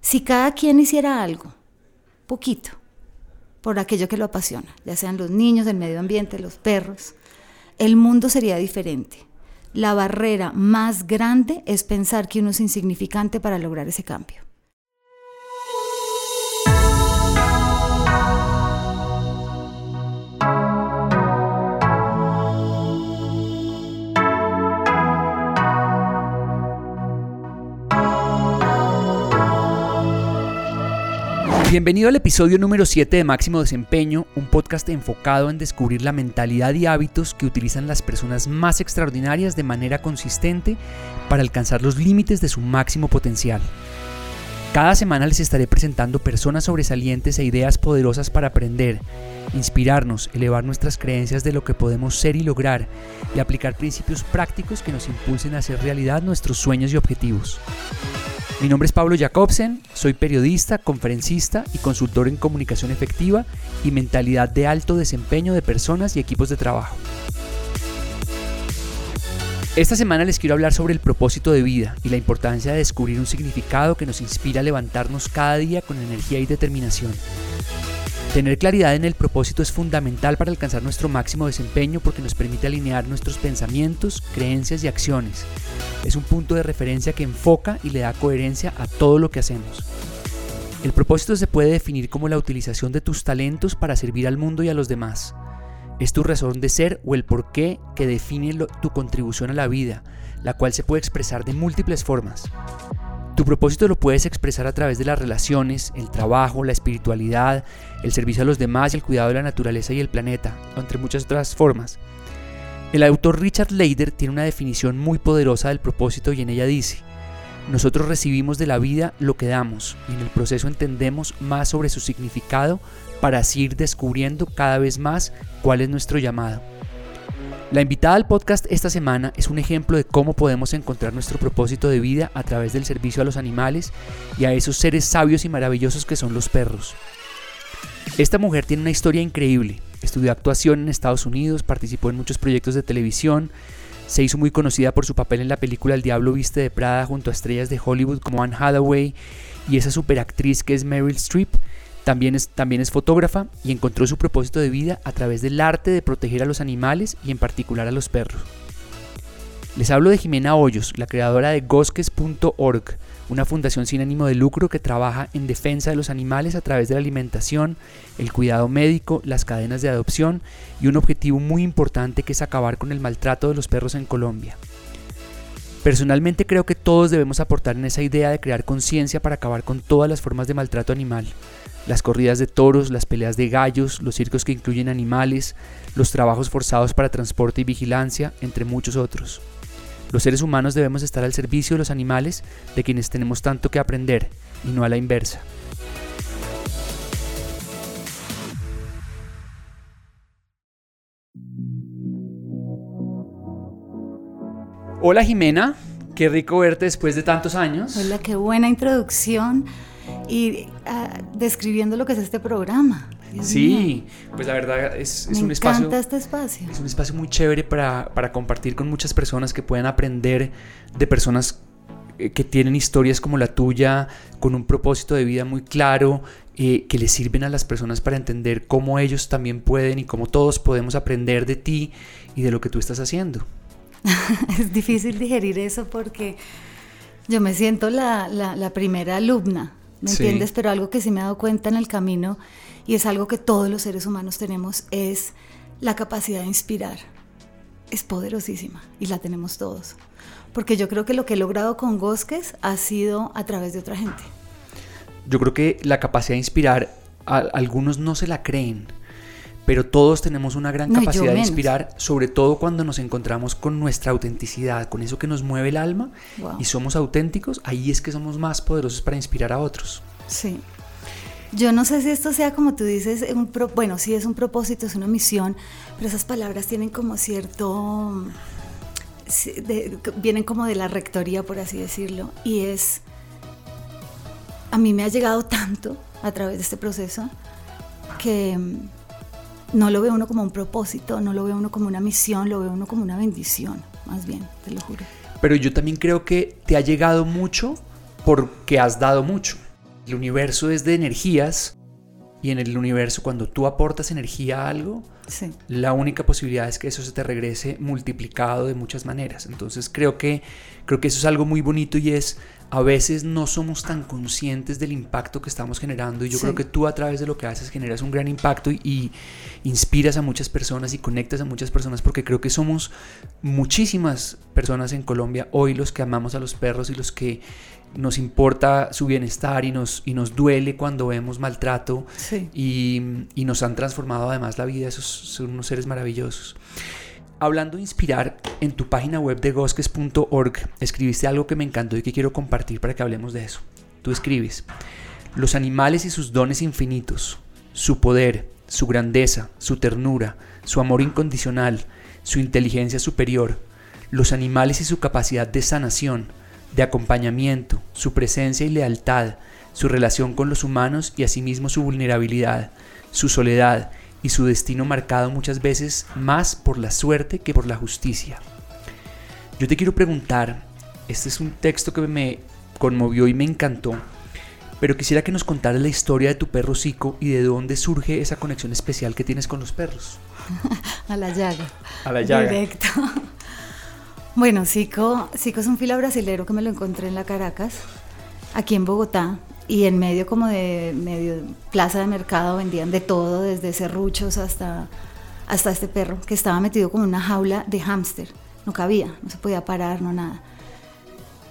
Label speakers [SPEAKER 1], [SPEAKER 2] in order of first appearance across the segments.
[SPEAKER 1] Si cada quien hiciera algo, poquito, por aquello que lo apasiona, ya sean los niños, el medio ambiente, los perros, el mundo sería diferente. La barrera más grande es pensar que uno es insignificante para lograr ese cambio.
[SPEAKER 2] Bienvenido al episodio número 7 de Máximo Desempeño, un podcast enfocado en descubrir la mentalidad y hábitos que utilizan las personas más extraordinarias de manera consistente para alcanzar los límites de su máximo potencial. Cada semana les estaré presentando personas sobresalientes e ideas poderosas para aprender, inspirarnos, elevar nuestras creencias de lo que podemos ser y lograr y aplicar principios prácticos que nos impulsen a hacer realidad nuestros sueños y objetivos. Mi nombre es Pablo Jacobsen, soy periodista, conferencista y consultor en comunicación efectiva y mentalidad de alto desempeño de personas y equipos de trabajo. Esta semana les quiero hablar sobre el propósito de vida y la importancia de descubrir un significado que nos inspira a levantarnos cada día con energía y determinación. Tener claridad en el propósito es fundamental para alcanzar nuestro máximo desempeño porque nos permite alinear nuestros pensamientos, creencias y acciones. Es un punto de referencia que enfoca y le da coherencia a todo lo que hacemos. El propósito se puede definir como la utilización de tus talentos para servir al mundo y a los demás. Es tu razón de ser o el porqué que define tu contribución a la vida, la cual se puede expresar de múltiples formas. Tu propósito lo puedes expresar a través de las relaciones, el trabajo, la espiritualidad, el servicio a los demás y el cuidado de la naturaleza y el planeta, entre muchas otras formas. El autor Richard Leider tiene una definición muy poderosa del propósito y en ella dice, nosotros recibimos de la vida lo que damos y en el proceso entendemos más sobre su significado para así ir descubriendo cada vez más cuál es nuestro llamado. La invitada al podcast esta semana es un ejemplo de cómo podemos encontrar nuestro propósito de vida a través del servicio a los animales y a esos seres sabios y maravillosos que son los perros. Esta mujer tiene una historia increíble. Estudió actuación en Estados Unidos, participó en muchos proyectos de televisión, se hizo muy conocida por su papel en la película El Diablo Viste de Prada junto a estrellas de Hollywood como Anne Hathaway y esa superactriz que es Meryl Streep también es, fotógrafa y encontró su propósito de vida a través del arte de proteger a los animales y en particular a los perros. Les hablo de Jimena Hoyos, la creadora de Gosques.org, una fundación sin ánimo de lucro que trabaja en defensa de los animales a través de la alimentación, el cuidado médico, las cadenas de adopción y un objetivo muy importante que es acabar con el maltrato de los perros en Colombia. Personalmente creo que todos debemos aportar en esa idea de crear conciencia para acabar con todas las formas de maltrato animal las corridas de toros, las peleas de gallos, los circos que incluyen animales, los trabajos forzados para transporte y vigilancia, entre muchos otros. Los seres humanos debemos estar al servicio de los animales de quienes tenemos tanto que aprender y no a la inversa. Hola Jimena, qué rico verte después de tantos años.
[SPEAKER 1] Hola, qué buena introducción y ah, describiendo lo que es este programa.
[SPEAKER 2] sí, pues la verdad es, es un espacio.
[SPEAKER 1] este espacio.
[SPEAKER 2] Es un espacio muy chévere para, para compartir con muchas personas que puedan aprender de personas eh, que tienen historias como la tuya, con un propósito de vida muy claro, eh, que les sirven a las personas para entender cómo ellos también pueden y cómo todos podemos aprender de ti y de lo que tú estás haciendo.
[SPEAKER 1] es difícil digerir eso porque yo me siento la, la, la primera alumna ¿me entiendes? Pero algo que sí me he dado cuenta en el camino y es algo que todos los seres humanos tenemos es la capacidad de inspirar. Es poderosísima y la tenemos todos. Porque yo creo que lo que he logrado con Gosques ha sido a través de otra gente.
[SPEAKER 2] Yo creo que la capacidad de inspirar, a, algunos no se la creen pero todos tenemos una gran capacidad de inspirar, sobre todo cuando nos encontramos con nuestra autenticidad, con eso que nos mueve el alma y somos auténticos, ahí es que somos más poderosos para inspirar a otros.
[SPEAKER 1] Sí. Yo no sé si esto sea como tú dices, un bueno, sí es un propósito, es una misión, pero esas palabras tienen como cierto, vienen como de la rectoría, por así decirlo, y es, a mí me ha llegado tanto a través de este proceso que no lo veo uno como un propósito, no lo veo uno como una misión, lo veo uno como una bendición, más bien, te lo juro.
[SPEAKER 2] Pero yo también creo que te ha llegado mucho porque has dado mucho. El universo es de energías y en el universo cuando tú aportas energía a algo, la única posibilidad es que eso se te regrese multiplicado de muchas maneras. Entonces creo que, creo que eso es algo muy bonito y es a veces no somos tan conscientes del impacto que estamos generando y yo creo que tú a través de lo que haces generas un gran impacto y, inspiras a muchas personas y conectas a muchas personas porque creo que somos muchísimas personas en Colombia hoy los que amamos a los perros y los que nos importa su bienestar y nos, y nos duele cuando vemos maltrato y, y, nos han transformado además la vida, esos son unos seres maravillosos. Hablando de inspirar, en tu página web de gosques.org escribiste algo que me encantó y que quiero compartir para que hablemos de eso. Tú escribes, los animales y sus dones infinitos, su poder, su grandeza, su ternura, su amor incondicional, su inteligencia superior, los animales y su capacidad de sanación, de acompañamiento, su presencia y lealtad, su relación con los humanos y asimismo su vulnerabilidad, su soledad y su destino marcado muchas veces más por la suerte que por la justicia. Yo te quiero preguntar, este es un texto que me conmovió y me encantó, pero quisiera que nos contaras la historia de tu perro Zico y de dónde surge esa conexión especial que tienes con los perros.
[SPEAKER 1] A la llaga.
[SPEAKER 2] A la llaga.
[SPEAKER 1] Directo. Bueno, Zico, es un fila brasilero que me lo encontré en la Caracas, aquí en Bogotá, y en medio como de medio plaza de mercado vendían de todo, desde serruchos hasta, hasta este perro que estaba metido como una jaula de hámster. No cabía, no se podía parar, no nada.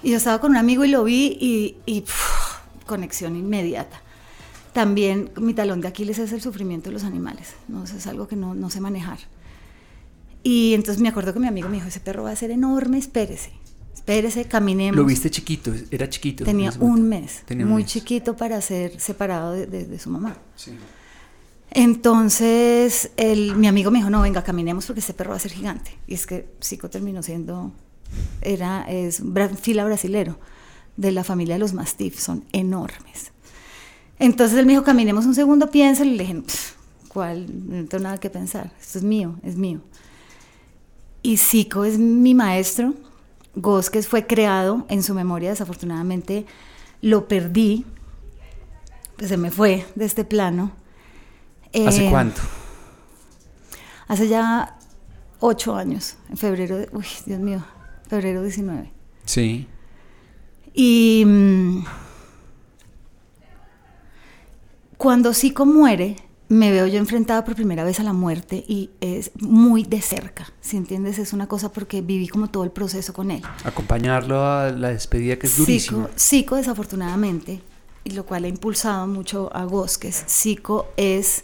[SPEAKER 1] Y yo estaba con un amigo y lo vi y, conexión inmediata. También mi talón de Aquiles es el sufrimiento de los animales, ¿no? es algo que no, no sé manejar. Y entonces me acuerdo que mi amigo me dijo, ese perro va a ser enorme, espérese, espérese, caminemos.
[SPEAKER 2] ¿Lo viste chiquito? ¿Era chiquito?
[SPEAKER 1] Tenía un mes, muy chiquito para ser separado de, su mamá. Sí. Entonces el, mi amigo me dijo, no, venga, caminemos porque ese perro va a ser gigante. Y es que Zico terminó siendo, era, es fila brasilero de la familia de los Mastiff, son enormes. Entonces él me dijo, caminemos un segundo, piénsalo, y le dije, ¿cuál? No tengo nada que pensar, esto es mío, es mío y Zico es mi maestro. Gosques fue creado en su memoria, desafortunadamente lo perdí, pues se me fue de este plano.
[SPEAKER 2] ¿Hace eh, cuánto?
[SPEAKER 1] Hace ya ocho años, en febrero, de, uy, Dios mío, febrero 19.
[SPEAKER 2] Sí.
[SPEAKER 1] Y mm, cuando Zico muere, me veo yo enfrentada por primera vez a la muerte y es muy de cerca, si entiendes, es una cosa porque viví como todo el proceso con él.
[SPEAKER 2] Acompañarlo a la despedida que es durísimo.
[SPEAKER 1] Zico, desafortunadamente, y lo cual ha impulsado mucho a Bosques, Zico es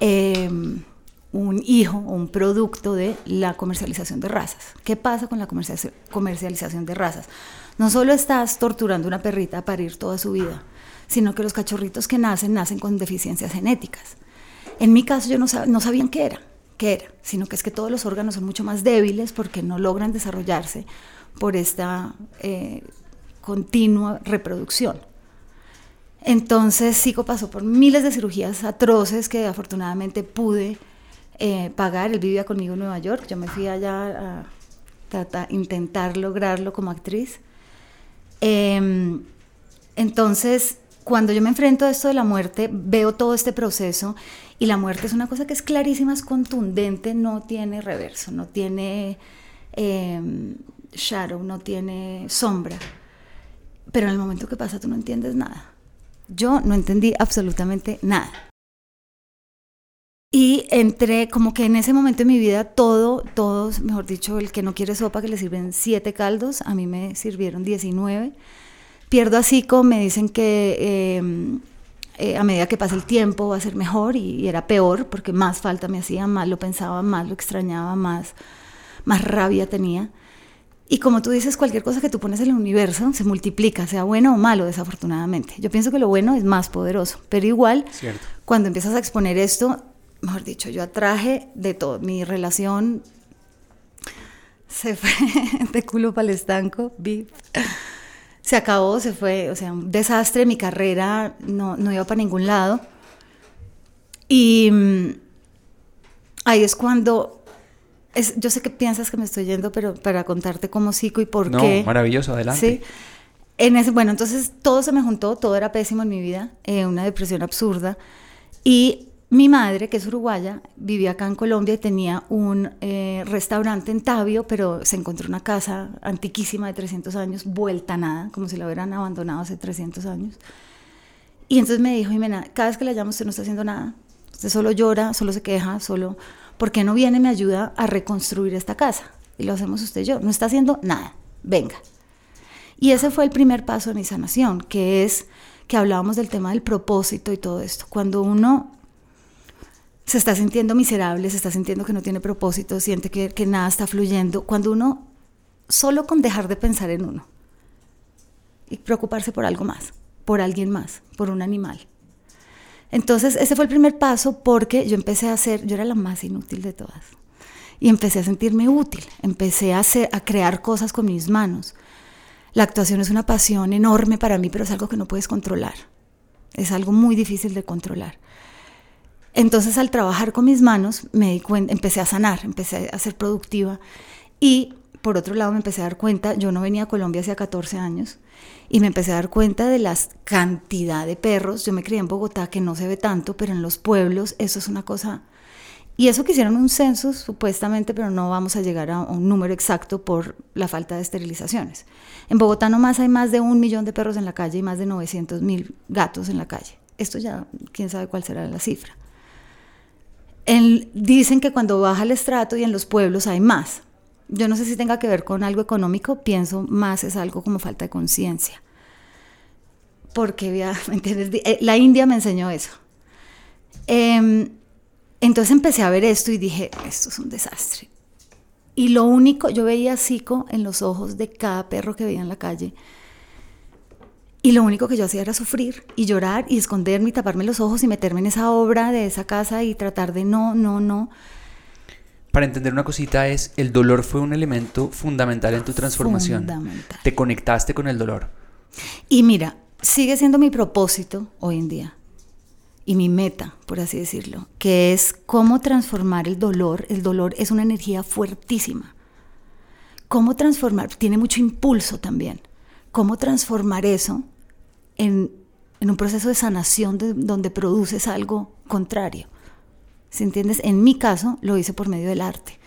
[SPEAKER 1] em, un hijo o un producto de la comercialización de razas. ¿Qué pasa con la comercialización de razas? No solo estás torturando una perrita para ir toda su vida, sino que los cachorritos que nacen nacen con deficiencias genéticas. En mi caso yo no, no sabían qué era, qué era, sino que es que todos los órganos son mucho más débiles porque no logran desarrollarse por esta eh, continua reproducción. Entonces Zico pasó por miles de cirugías atroces que afortunadamente pude eh, pagar. Él vivía conmigo en Nueva York, yo me fui allá a, intentar lograrlo como actriz. Em, entonces cuando yo me enfrento a esto de la muerte, veo todo este proceso y la muerte es una cosa que es clarísima, es contundente, no tiene reverso, no tiene em, shadow, no tiene sombra. Pero en el momento que pasa tú no entiendes nada. Yo no entendí absolutamente nada. Y entré como que en ese momento de mi vida todo, todos, mejor dicho, el que no quiere sopa que le sirven siete caldos, a mí me sirvieron 19 pierdo a Zico, me dicen que em, eh, a medida que pasa el tiempo va a ser mejor y, era peor porque más falta me hacía, más lo pensaba, más lo extrañaba, más, más rabia tenía. Y como tú dices, cualquier cosa que tú pones en el universo se multiplica, sea bueno o malo, desafortunadamente. Yo pienso que lo bueno es más poderoso, pero igual, cuando empiezas a exponer esto, mejor dicho, yo atraje de todo. Mi relación se fue de culo para el estanco, se acabó, se fue, o sea, un desastre, mi carrera no, no iba para ningún lado. Y mm, ahí es cuando yo sé que piensas que me estoy yendo, pero para contarte cómo psico y por qué.
[SPEAKER 2] No, maravilloso, adelante.
[SPEAKER 1] Sí. En ese, bueno, entonces todo se me juntó, todo era pésimo en mi vida, eh, una depresión absurda. Y mi madre, que es uruguaya, vivía acá en Colombia y tenía un eh, restaurante en Tabio, pero se encontró una casa antiquísima de 300 años, vuelta a nada, como si la hubieran abandonado hace 300 años. Y entonces me dijo, Jimena, cada vez que la llamo usted no está haciendo nada, usted solo llora, solo se queja, solo ¿por qué no viene y me ayuda a reconstruir esta casa? Y lo hacemos usted y yo. No está haciendo nada. Venga. Y ese fue el primer paso de mi sanación, que es que hablábamos del tema del propósito y todo esto. Cuando uno se está sintiendo miserable, se está sintiendo que no tiene propósito, siente que, que nada está fluyendo, cuando uno, solo con dejar de pensar en uno y preocuparse por algo más, por alguien más, por un animal, entonces, ese fue el primer paso porque yo empecé a hacer, yo era la más inútil de todas. Y empecé a sentirme útil, empecé a, hacer, a crear cosas con mis manos. La actuación es una pasión enorme para mí, pero es algo que no puedes controlar. Es algo muy difícil de controlar. Entonces, al trabajar con mis manos, me di cuenta, empecé a sanar, empecé a ser productiva y por otro lado me empecé a dar cuenta, yo no venía a Colombia hace 14 años, y me empecé a dar cuenta de la cantidad de perros. Yo me crié en Bogotá, que no se ve tanto, pero en los pueblos eso es una cosa... Y eso que hicieron un censo, supuestamente, pero no vamos a llegar a un número exacto por la falta de esterilizaciones. En Bogotá nomás hay más de un millón de perros en la calle y más de 900 mil gatos en la calle. Esto ya, quién sabe cuál será la cifra. Dicen que cuando baja el estrato y en los pueblos hay más, yo no sé si tenga que ver con algo económico, pienso más es algo como falta de conciencia. Porque, ¿me entiendes? Eh, la India me enseñó eso. Em, entonces empecé a ver esto y dije, esto es un desastre. Y lo único, yo veía psico en los ojos de cada perro que veía en la calle. Y lo único que yo hacía era sufrir y llorar y esconderme y taparme los ojos y meterme en esa obra de esa casa y tratar de no, no, no
[SPEAKER 2] para entender una cosita es, el dolor fue un elemento fundamental en tu transformación. Fundamental. Te conectaste con el dolor.
[SPEAKER 1] Y mira, sigue siendo mi propósito hoy en día y mi meta, por así decirlo, que es cómo transformar el dolor. El dolor es una energía fuertísima. ¿Cómo transformar? Tiene mucho impulso también. ¿Cómo transformar eso en, un proceso de sanación donde produces algo contrario? Si entiendes? En mi caso lo hice por medio del arte.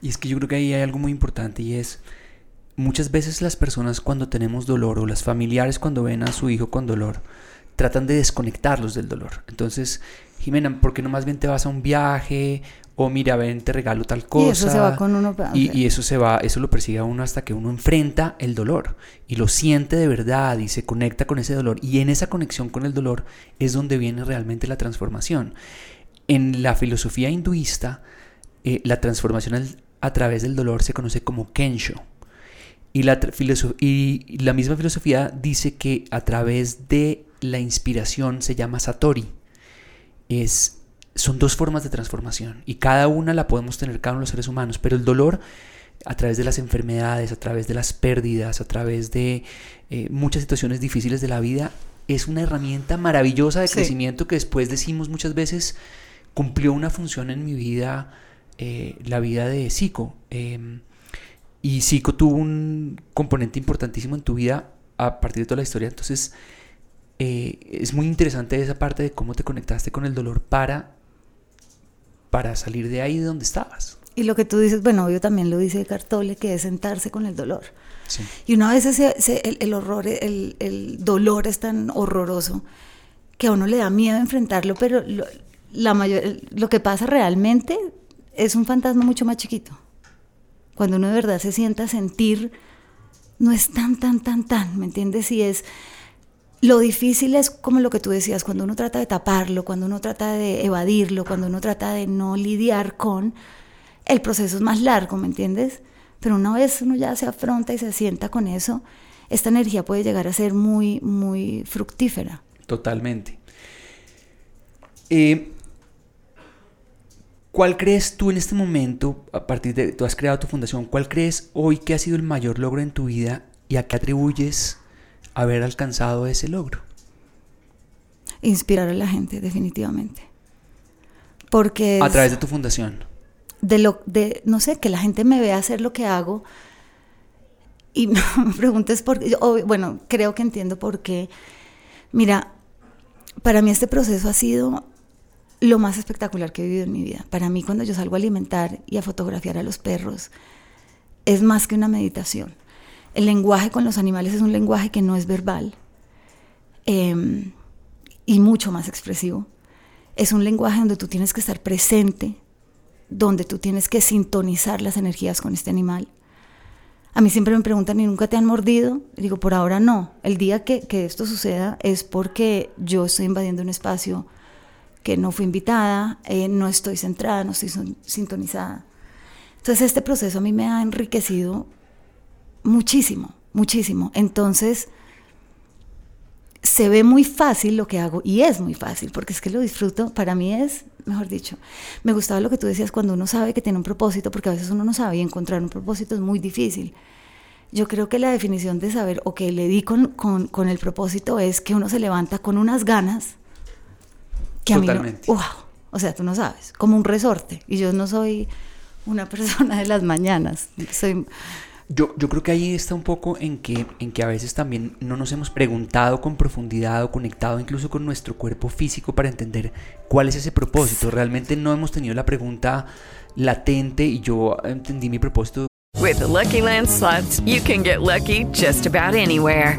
[SPEAKER 2] Y es que yo creo que ahí hay algo muy importante y es muchas veces las personas cuando tenemos dolor o las familiares cuando ven a su hijo con dolor tratan de desconectarlos del dolor. Entonces, Jimena, ¿por qué no más bien te vas a un viaje? O mira, ven, te regalo tal cosa. Y
[SPEAKER 1] eso se va con uno.
[SPEAKER 2] Y, y, eso se va, eso lo persigue a uno hasta que uno enfrenta el dolor y lo siente de verdad y se conecta con ese dolor. Y en esa conexión con el dolor es donde viene realmente la transformación. En la filosofía hinduista, eh, la transformación a través del dolor se conoce como Kensho. Y la, y la misma filosofía dice que a través de la inspiración se llama Satori. Es, son dos formas de transformación y cada una la podemos tener cada uno de los seres humanos, pero el dolor a través de las enfermedades, a través de las pérdidas, a través de eh, muchas situaciones difíciles de la vida, es una herramienta maravillosa de crecimiento que después decimos muchas veces, cumplió una función en mi vida, eh, la vida de Zico. Em, y Zico tuvo un componente importantísimo en tu vida a partir de toda la historia. Entonces, eh, es muy interesante esa parte de cómo te conectaste con el dolor para, para salir de ahí de donde estabas.
[SPEAKER 1] Y lo que tú dices, bueno, yo también lo dice Cartole, que es sentarse con el dolor. Y una vez el, horror, el, el, dolor es tan horroroso que a uno le da miedo enfrentarlo, pero la mayor, lo que pasa realmente es un fantasma mucho más chiquito. Cuando uno de verdad se sienta a sentir, no es tan, tan, tan, tan, ¿me entiendes? Y es, lo difícil es como lo que tú decías, cuando uno trata de taparlo, cuando uno trata de evadirlo, cuando uno trata de no lidiar con, el proceso es más largo, ¿me entiendes? Pero una vez uno ya se afronta y se sienta con eso, esta energía puede llegar a ser muy, muy fructífera.
[SPEAKER 2] Totalmente. Eh, ¿Cuál crees tú en este momento, a partir de tú has creado tu fundación, cuál crees hoy que ha sido el mayor logro en tu vida y a qué atribuyes haber alcanzado ese logro?
[SPEAKER 1] Inspirar a la gente, definitivamente. Porque...
[SPEAKER 2] a través de tu fundación.
[SPEAKER 1] De lo, de, no sé, que la gente me vea hacer lo que hago y me preguntes por qué. Bueno, creo que entiendo por qué. Mira, para mí este proceso ha sido lo más espectacular que he vivido en mi vida. Para mí cuando yo salgo a alimentar y a fotografiar a los perros, es más que una meditación. El lenguaje con los animales es un lenguaje que no es verbal em, y mucho más expresivo. Es un lenguaje donde tú tienes que estar presente, donde tú tienes que sintonizar las energías con este animal. A mí siempre me preguntan, ¿y nunca te han mordido? digo, por ahora no. El día que, que esto suceda es porque yo estoy invadiendo un espacio que no fui invitada, eh, no estoy centrada, no estoy sintonizada. Entonces este proceso a mí me ha enriquecido muchísimo, muchísimo. Entonces se ve muy fácil lo que hago y es muy fácil porque es que lo disfruto, para mí es, mejor dicho, me gustaba lo que tú decías cuando uno sabe que tiene un propósito, porque a veces uno no sabe y encontrar un propósito es muy difícil. Yo creo que la definición de saber o que le di con, con, con el propósito es que uno se levanta con unas ganas
[SPEAKER 2] Totalmente.
[SPEAKER 1] o sea, tú no sabes, como un resorte. Y yo no soy una persona de las mañanas. Soy...
[SPEAKER 2] Yo, yo creo que ahí está un poco en que, en que a veces también no nos hemos preguntado con profundidad o conectado incluso con nuestro cuerpo físico para entender cuál es ese propósito. Realmente no hemos tenido la pregunta latente y yo entendí mi propósito.
[SPEAKER 3] With Lucky Land slots, you can get lucky just about anywhere.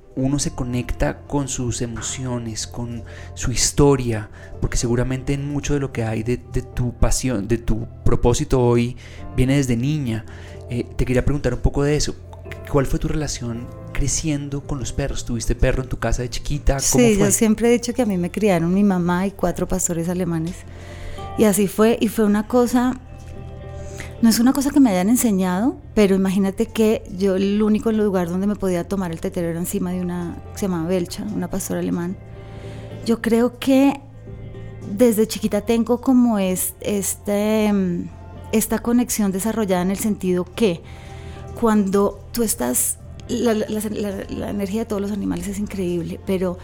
[SPEAKER 2] uno se conecta con sus emociones, con su historia, porque seguramente en mucho de lo que hay de, tu pasión, de tu propósito hoy, viene desde niña. Eh, te quería preguntar un poco de eso. ¿Cuál fue tu relación creciendo con los perros? ¿Tuviste perro en tu casa de chiquita?
[SPEAKER 1] ¿Cómo sí, yo siempre he dicho que a mí me criaron mi mamá y cuatro pastores alemanes. Y así fue, y fue una cosa no es una cosa que me hayan enseñado, pero imagínate que yo el único lugar donde me podía tomar el tetero era encima de una que se llamaba Belcha, una pastora alemán. Yo creo que desde chiquita tengo como este, mm, esta conexión desarrollada en el sentido que cuando tú estás, la, la energía de todos los animales es increíble, pero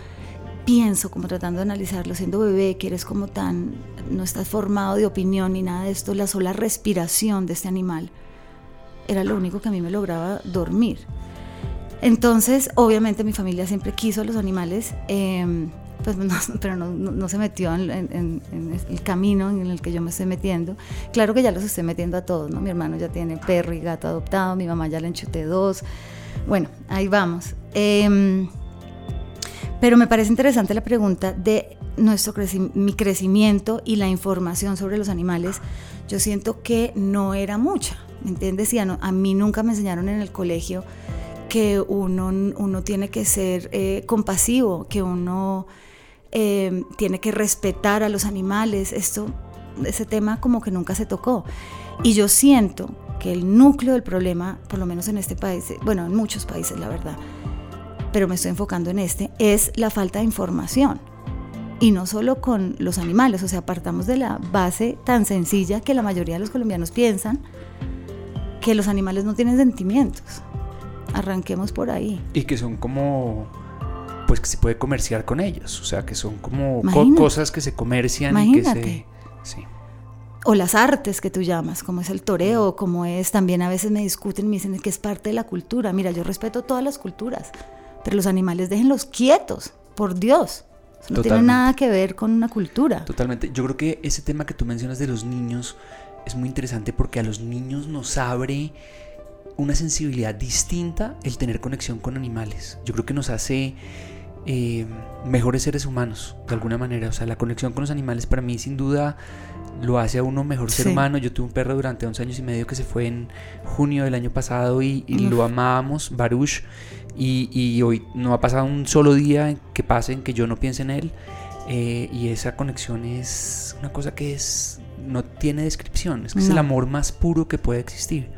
[SPEAKER 1] pienso, como tratando de analizarlo, siendo bebé, que eres como tan, no estás formado de opinión ni nada de esto, la sola respiración de este animal era lo único que a mí me lograba dormir. Entonces, obviamente mi familia siempre quiso a los animales, em, pues pero no, se metió en, el camino en el que yo me estoy metiendo. Claro que ya los estoy metiendo a todos, ¿no? Mi hermano ya tiene perro y gato adoptado, mi mamá ya le enchuté dos. Bueno, ahí vamos. Eh, pero me parece interesante la pregunta de nuestro mi crecimiento y la información sobre los animales. Yo siento que no era mucha, ¿me entiendes? Y a, mí nunca me enseñaron en el colegio que uno, uno tiene que ser eh, compasivo, que uno eh, tiene que respetar a los animales. Esto, ese tema como que nunca se tocó. Y yo siento que el núcleo del problema, por lo menos en este país, bueno, en muchos países, la verdad, pero me estoy enfocando en este, es la falta de información. Y no solo con los animales, o sea, partamos de la base tan sencilla que la mayoría de los colombianos piensan que los animales no tienen sentimientos. Arranquemos por ahí.
[SPEAKER 2] Y que son como pues que se puede comerciar con ellos, o sea, que son como cosas que se comercian y que se sí.
[SPEAKER 1] O las artes que tú llamas, como es el toreo, como es, también a veces me discuten, me dicen que es parte de la cultura. Mira, yo respeto todas las culturas, pero los animales déjenlos quietos, por Dios. no tiene nada que ver con una cultura.
[SPEAKER 2] Totalmente. Yo creo que ese tema que tú mencionas de los niños es muy interesante porque a los niños nos abre una sensibilidad distinta el tener conexión con animales. Yo creo que nos hace eh, mejores seres humanos, de alguna manera. O sea, la conexión con los animales para mí sin duda lo hace a uno mejor ser humano. Yo tuve un perro durante 11 años y medio que se fue en junio del año pasado y, lo amábamos, Baruch, y, hoy no ha pasado un solo día que pase en que yo no piense en él. Eh, y esa conexión es una cosa que es no tiene descripción, es que es el amor más puro que puede existir.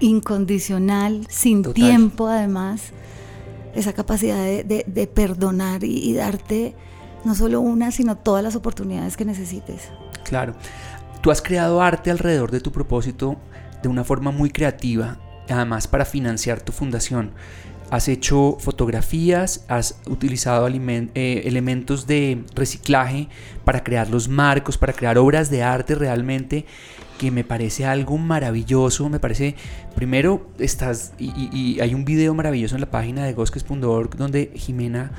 [SPEAKER 1] Incondicional, sin tiempo además esa capacidad de, perdonar y, darte no solo una, sino todas las oportunidades que necesites.
[SPEAKER 2] Claro. Tú has creado arte alrededor de tu propósito de una forma muy creativa, además para financiar tu fundación. Has hecho fotografías, has utilizado eh, elementos de reciclaje para crear los marcos, para crear obras de arte realmente que me parece algo maravilloso, me parece, primero estás, y, hay un video maravilloso en la página de gosques.org donde Jimena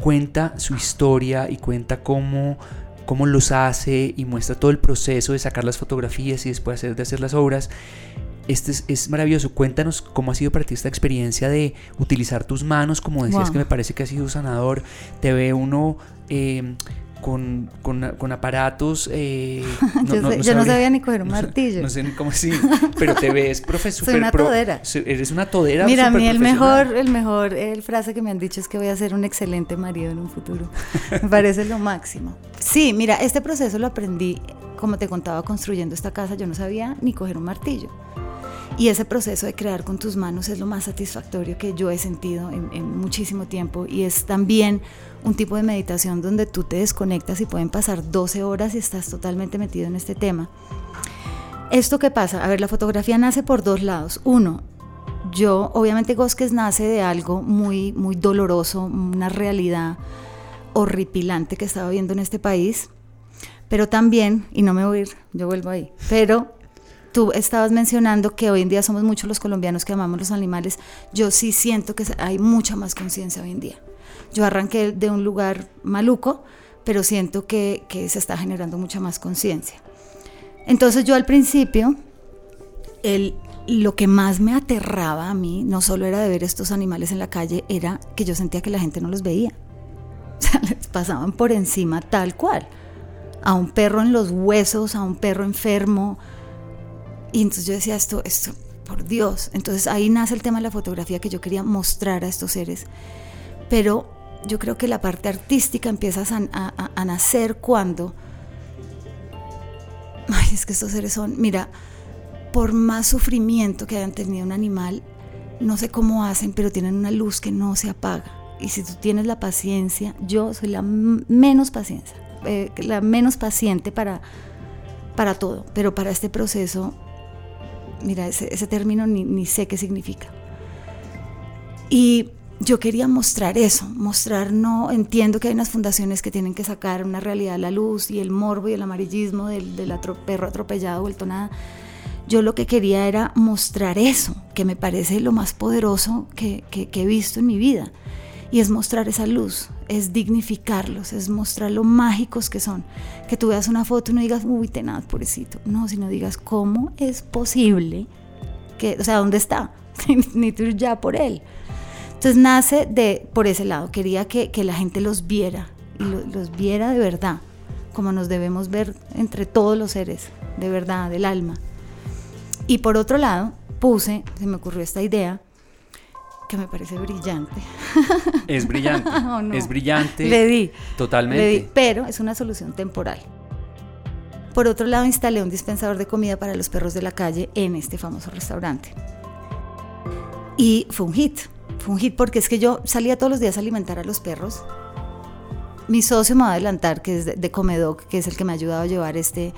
[SPEAKER 2] cuenta su historia y cuenta cómo, cómo los hace y muestra todo el proceso de sacar las fotografías y después hacer, de hacer las obras. Este es, maravilloso. Cuéntanos cómo ha sido para ti esta experiencia de utilizar tus manos, como decías que me parece que ha sido sanador. Te ve uno eh, con, con, aparatos. Eh,
[SPEAKER 1] yo, no, sabía ni coger un martillo.
[SPEAKER 2] No sé ni cómo así, pero te ves profesor.
[SPEAKER 1] Soy una todera.
[SPEAKER 2] Eres una todera.
[SPEAKER 1] Mira, a mí el mejor, el mejor el frase que me han dicho es que voy a ser un excelente marido en un futuro. me parece lo máximo. Sí, mira, este proceso lo aprendí, como te contaba, construyendo esta casa. Yo no sabía ni coger un martillo. Y ese proceso de crear con tus manos es lo más satisfactorio que yo he sentido en, en muchísimo tiempo y es también un tipo de meditación donde tú te desconectas y pueden pasar 12 horas y estás totalmente metido en este tema. ¿Esto qué pasa? A ver, la fotografía nace por dos lados. Uno, yo, obviamente Gosques nace de algo muy, muy doloroso, una realidad horripilante que estaba viendo en este país, pero también, y no me voy a ir, yo vuelvo ahí, pero tú estabas mencionando que hoy en día somos muchos los colombianos que amamos los animales, yo sí siento que hay mucha más conciencia hoy en día. Yo arranqué de un lugar maluco, pero siento que, se está generando mucha más conciencia. Entonces yo al principio, el, lo que más me aterraba a mí, no solo era de ver estos animales en la calle, era que yo sentía que la gente no los veía. O sea, les pasaban por encima tal cual. A un perro en los huesos, a un perro enfermo. Y entonces yo decía, esto, esto, por Dios. Entonces ahí nace el tema de la fotografía que yo quería mostrar a estos seres. Pero yo creo que la parte artística empieza a, nacer cuando... Ay, es que estos seres son, mira, por más sufrimiento que hayan tenido un animal, no sé cómo hacen, pero tienen una luz que no se apaga. Y si tú tienes la paciencia, yo soy la menos paciencia, eh, la menos paciente para, para todo, pero para este proceso, mira, ese, término ni, ni sé qué significa. Y yo quería mostrar eso, mostrar, no entiendo que hay unas fundaciones que tienen que sacar una realidad a la luz y el morbo y el amarillismo del, perro atropellado, vuelto nada. Yo lo que quería era mostrar eso, que me parece lo más poderoso que, he visto en mi vida. Y es mostrar esa luz, es dignificarlos, es mostrar lo mágicos que son. Que tú veas una foto y no digas, uy, tenaz, pobrecito. No, sino digas, ¿cómo es posible que, o sea, ¿dónde está? Ni tú ya por él. Entonces nace de por ese lado, quería que, la gente los viera y los viera de verdad, como nos debemos ver entre todos los seres, de verdad, del alma. Y por otro lado, puse, se me ocurrió esta idea, que me parece brillante.
[SPEAKER 2] Es brillante, es brillante.
[SPEAKER 1] Le di.
[SPEAKER 2] Totalmente. Le di,
[SPEAKER 1] pero es una solución temporal. Por otro lado, instalé un dispensador de comida para los perros de la calle en este famoso restaurante. Y fue un hit. Fue porque es que yo salía todos los días a alimentar a los perros. Mi socio me va a adelantar, que es de, Comedoc, que es el que me ha ayudado a llevar este,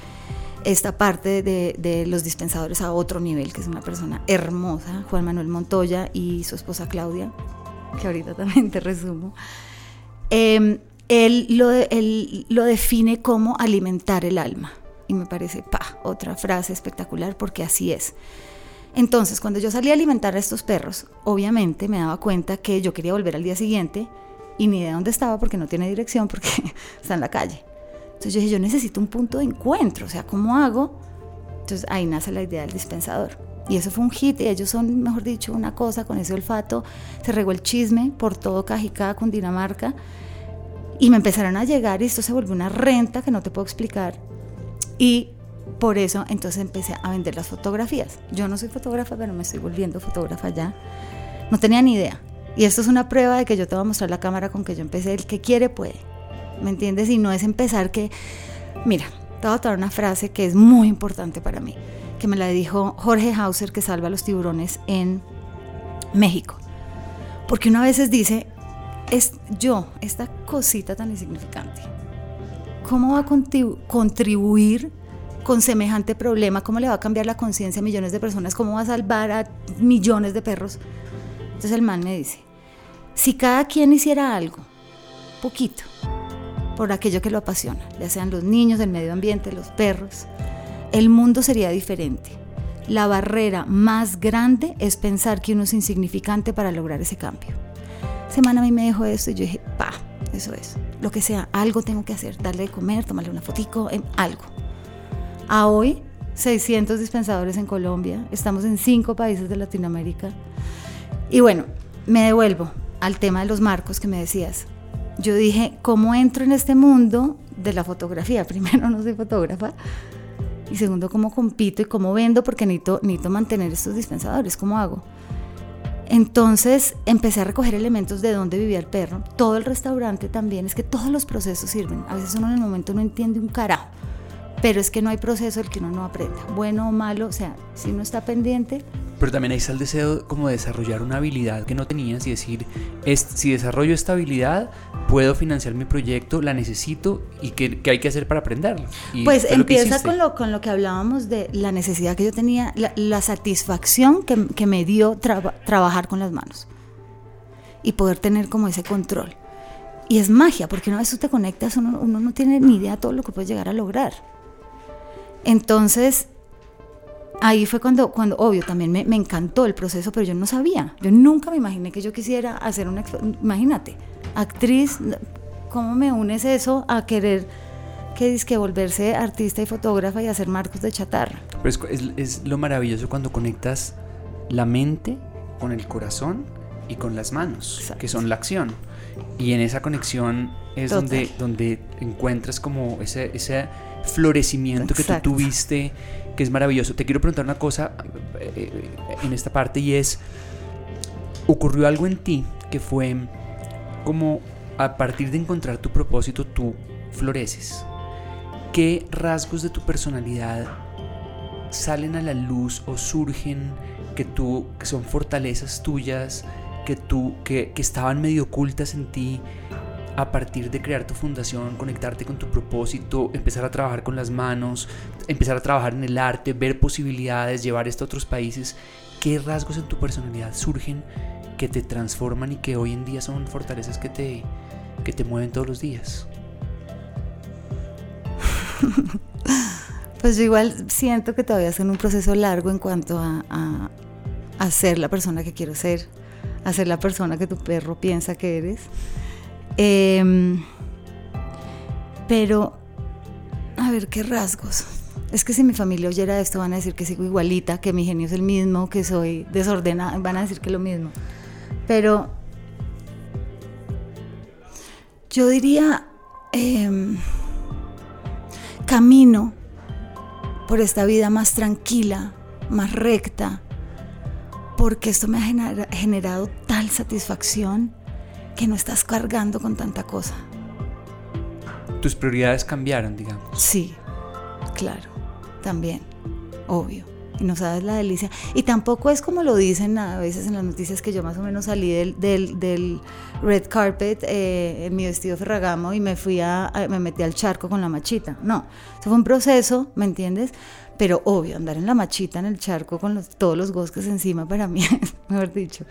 [SPEAKER 1] esta parte de, los dispensadores a otro nivel, que es una persona hermosa, Juan Manuel Montoya y su esposa Claudia, que ahorita también te resumo. Em, él, lo, él lo define como alimentar el alma. Y me parece, pa, otra frase espectacular porque así es. Entonces, cuando yo salí a alimentar a estos perros, obviamente me daba cuenta que yo quería volver al día siguiente y ni de dónde estaba porque no tiene dirección, porque está en la calle. Entonces yo dije, yo necesito un punto de encuentro, o sea, ¿cómo hago? Entonces ahí nace la idea del dispensador. Y eso fue un hit, y ellos son, mejor dicho, una cosa con ese olfato. Se regó el chisme por todo Cajicá, Cundinamarca. Y me empezaron a llegar y esto se volvió una renta que no te puedo explicar. Y por eso entonces empecé a vender las fotografías. Yo no soy fotógrafa, pero me estoy volviendo fotógrafa ya. No tenía ni idea. Y esto es una prueba de que yo te voy a mostrar la cámara con que yo empecé. El que quiere puede. ¿Me entiendes? Y no es empezar que... Mira, te voy a una frase que es muy importante para mí, que me la dijo Jorge Hauser, que salva a los tiburones en México. Porque una veces dice, es yo, esta cosita tan insignificante, ¿cómo va a contribuir con semejante problema? ¿Cómo le va a cambiar la conciencia a millones de personas? ¿Cómo va a salvar a millones de perros? Entonces el man me dice, si cada quien hiciera algo, poquito, por aquello que lo apasiona, ya sean los niños, el medio ambiente, los perros, el mundo sería diferente. La barrera más grande es pensar que uno es insignificante para lograr ese cambio semana a mí me dejó esto y yo dije, pa, eso es, lo que sea, algo tengo que hacer, darle de comer, tomarle una fotico, algo. A hoy, 600 dispensadores en Colombia, estamos en cinco países de Latinoamérica. Y bueno, me devuelvo al tema de los marcos que me decías. Yo dije, ¿cómo entro en este mundo de la fotografía? Primero, no soy fotógrafa. Y segundo, ¿cómo compito y cómo vendo? Porque necesito, necesito mantener estos dispensadores. ¿Cómo hago? Entonces empecé a recoger elementos de dónde vivía el perro. Todo el restaurante también, es que todos los procesos sirven. A veces uno en el momento no entiende un carajo, pero es que no hay proceso el que uno no aprenda, bueno o malo, o sea, si uno está pendiente,
[SPEAKER 2] pero también ahí está el deseo como de desarrollar una habilidad que no tenías y decir, es, si desarrollo esta habilidad, puedo financiar mi proyecto, la necesito y qué, hay que hacer para aprenderla.
[SPEAKER 1] pues empieza con lo, con lo que hablábamos de la necesidad que yo tenía, la, satisfacción que, me dio trabajar con las manos y poder tener como ese control. Y es magia, porque una vez tú te conectas, uno, uno no tiene ni idea de todo lo que puedes llegar a lograr. Entonces, ahí fue cuando, cuando obvio, también me, encantó el proceso, pero yo no sabía. Yo nunca me imaginé que yo quisiera hacer una... Imagínate, actriz, ¿cómo me unes eso a querer que es que volverse artista y fotógrafa y hacer marcos de chatarra?
[SPEAKER 2] es, es, lo maravilloso cuando conectas la mente con el corazón y con las manos, que son la acción. Y en esa conexión es donde, donde encuentras como ese, ese florecimiento que tú tuviste que es maravilloso. Te quiero preguntar una cosa eh, en esta parte y es, ocurrió algo en ti que fue como a partir de encontrar tu propósito tú floreces. ¿Qué rasgos de tu personalidad salen a la luz o surgen que tú que son fortalezas tuyas que tú que, que estaban medio ocultas en ti a partir de crear tu fundación, conectarte con tu propósito, empezar a trabajar con las manos, empezar a trabajar en el arte, ver posibilidades, llevar esto a otros países, ¿qué rasgos en tu personalidad surgen que te transforman y que hoy en día son fortalezas que te, que te mueven todos los días?
[SPEAKER 1] Pues yo igual siento que todavía es en un proceso largo en cuanto a, a ser la persona que quiero ser, a ser la persona que tu perro piensa que eres. Em, pero, a ver, ¿qué rasgos? Es que si mi familia oyera esto van a decir que sigo igualita, que mi genio es el mismo, que soy desordenada, van a decir que lo mismo. Pero yo diría, em, camino por esta vida más tranquila, más recta, porque esto me ha generado tal satisfacción que no estás cargando con tanta cosa.
[SPEAKER 2] Tus prioridades cambiaron, digamos.
[SPEAKER 1] Sí, claro, también, obvio. Y no sabes la delicia. Y tampoco es como lo dicen a veces en las noticias que yo más o menos salí del, del, red carpet eh, en mi vestido ferragamo y me fui a, me metí al charco con la machita. No, eso fue un proceso, ¿me entiendes? Pero obvio, andar en la machita, en el charco con todos los bosques encima, para mí, mejor dicho,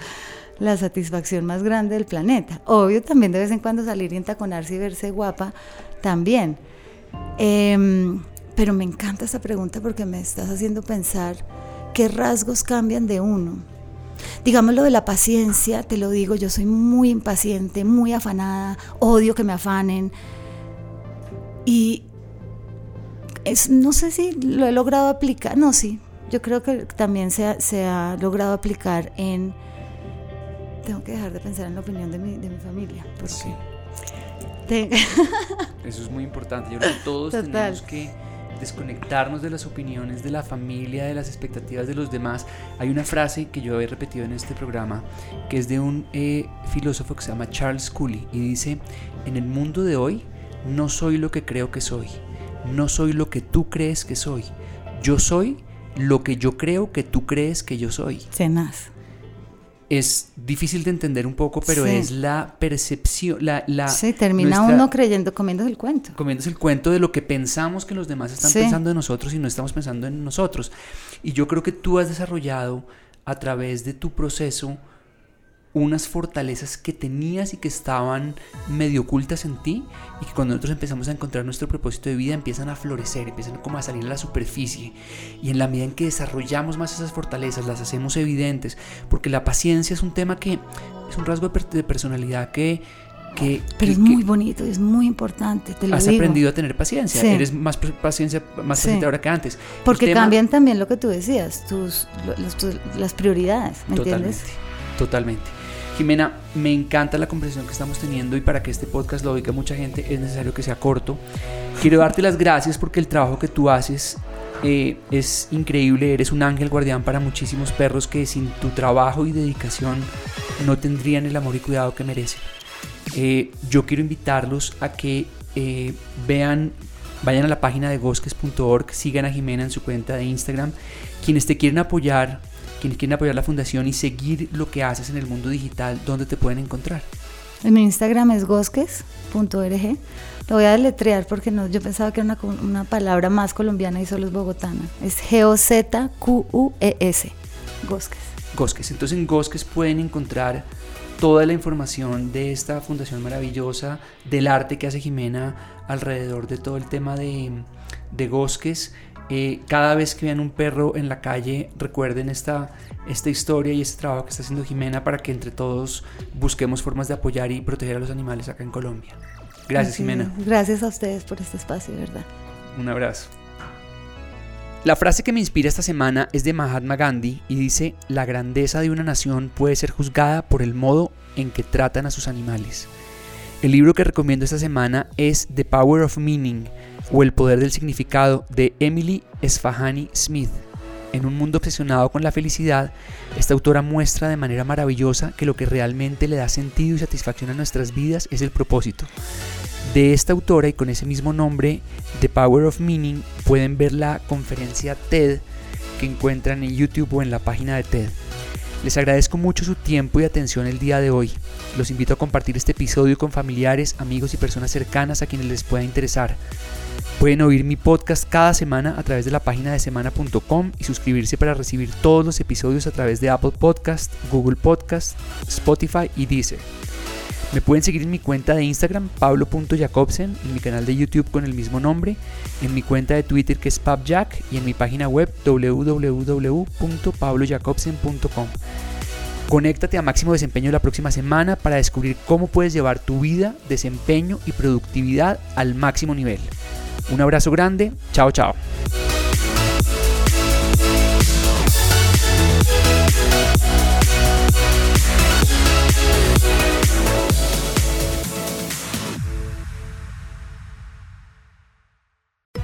[SPEAKER 1] la satisfacción más grande del planeta. Obvio también de vez en cuando salir y entaconarse y verse guapa, también. Em, pero me encanta esta pregunta porque me estás haciendo pensar qué rasgos cambian de uno. Digamos lo de la paciencia, te lo digo, yo soy muy impaciente, muy afanada, odio que me afanen. Y es, no sé si lo he logrado aplicar, no, sí, yo creo que también se ha, se ha logrado aplicar en... Tengo que dejar de pensar en la opinión de mi, de mi familia. Porque
[SPEAKER 2] Sí. Eso es muy importante. Yo creo que todos
[SPEAKER 1] Total.
[SPEAKER 2] tenemos que desconectarnos de las opiniones de la familia, de las expectativas de los demás. Hay una frase que yo he repetido en este programa que es de un eh, filósofo que se llama Charles Cooley y dice, en el mundo de hoy no soy lo que creo que soy, no soy lo que tú crees que soy, yo soy lo que yo creo que tú crees que yo soy
[SPEAKER 1] Tenaz.
[SPEAKER 2] es difícil de entender un poco, pero
[SPEAKER 1] Sí.
[SPEAKER 2] es la percepción, la, la
[SPEAKER 1] Sí, termina
[SPEAKER 2] nuestra-
[SPEAKER 1] uno creyendo, comiendo el cuento.
[SPEAKER 2] comiéndose el cuento de lo que pensamos que los demás están
[SPEAKER 1] Sí.
[SPEAKER 2] pensando de nosotros y no estamos pensando en nosotros. Y yo creo que tú has desarrollado a través de tu proceso unas fortalezas que tenías y que estaban medio ocultas en ti y que cuando nosotros empezamos a encontrar nuestro propósito de vida empiezan a florecer, empiezan como a salir a la superficie y en la medida en que desarrollamos más esas fortalezas las hacemos evidentes porque la paciencia es un tema que es un rasgo de, per- de personalidad que que,
[SPEAKER 1] Pero
[SPEAKER 2] que-
[SPEAKER 1] es muy bonito, es muy importante, te lo
[SPEAKER 2] has
[SPEAKER 1] digo.
[SPEAKER 2] aprendido a tener paciencia,
[SPEAKER 1] Sí.
[SPEAKER 2] eres más pa- paciencia, más
[SPEAKER 1] Sí.
[SPEAKER 2] paciente ahora que antes.
[SPEAKER 1] Porque
[SPEAKER 2] tema-
[SPEAKER 1] cambian también lo que tú decías, tus, lo- los- tus- las prioridades, ¿me
[SPEAKER 2] Totalmente,
[SPEAKER 1] entiendes?
[SPEAKER 2] totalmente. Jimena, me encanta la conversación que estamos teniendo y para que este podcast lo oiga mucha gente es necesario que sea corto. Quiero darte las gracias porque el trabajo que tú haces eh, es increíble, eres un ángel guardián para muchísimos perros que sin tu trabajo y dedicación no tendrían el amor y cuidado que merecen. Eh, yo quiero invitarlos a que eh, vean, vayan a la página de gosques.org, sigan a Jimena en su cuenta de Instagram. Quienes te quieren apoyar, quienes quieren apoyar la fundación y seguir lo que haces en el mundo digital, ¿dónde te pueden encontrar?
[SPEAKER 1] En mi Instagram es gosques.org. Lo voy a deletrear porque no, yo pensaba que era una, una palabra más colombiana y solo es bogotana. Es G-O-Z-Q-U-E-S. Gosques.
[SPEAKER 2] Gosques. Entonces en Gosques pueden encontrar toda la información de esta fundación maravillosa, del arte que hace Jimena alrededor de todo el tema de, de Gosques. Eh, cada vez que vean un perro en la calle, recuerden esta, esta historia y este trabajo que está haciendo Jimena para que entre todos busquemos formas de apoyar y proteger a los animales acá en Colombia. Gracias, Jimena.
[SPEAKER 1] Gracias a ustedes por este espacio, de verdad.
[SPEAKER 2] Un abrazo. La frase que me inspira esta semana es de Mahatma Gandhi y dice, la grandeza de una nación puede ser juzgada por el modo en que tratan a sus animales. El libro que recomiendo esta semana es The Power of Meaning o El Poder del Significado de Emily Esfahani Smith. En un mundo obsesionado con la felicidad, esta autora muestra de manera maravillosa que lo que realmente le da sentido y satisfacción a nuestras vidas es el propósito. De esta autora y con ese mismo nombre, The Power of Meaning, pueden ver la conferencia TED que encuentran en YouTube o en la página de TED. Les agradezco mucho su tiempo y atención el día de hoy. Los invito a compartir este episodio con familiares, amigos y personas cercanas a quienes les pueda interesar. Pueden oír mi podcast cada semana a través de la página de semana.com y suscribirse para recibir todos los episodios a través de Apple Podcast, Google Podcast, Spotify y Deezer. Me pueden seguir en mi cuenta de Instagram, pablo.jacobsen, en mi canal de YouTube con el mismo nombre, en mi cuenta de Twitter que es PabJack y en mi página web www.pablojacobsen.com. Conéctate a Máximo Desempeño la próxima semana para descubrir cómo puedes llevar tu vida, desempeño y productividad al máximo nivel. Un abrazo grande, chao chao.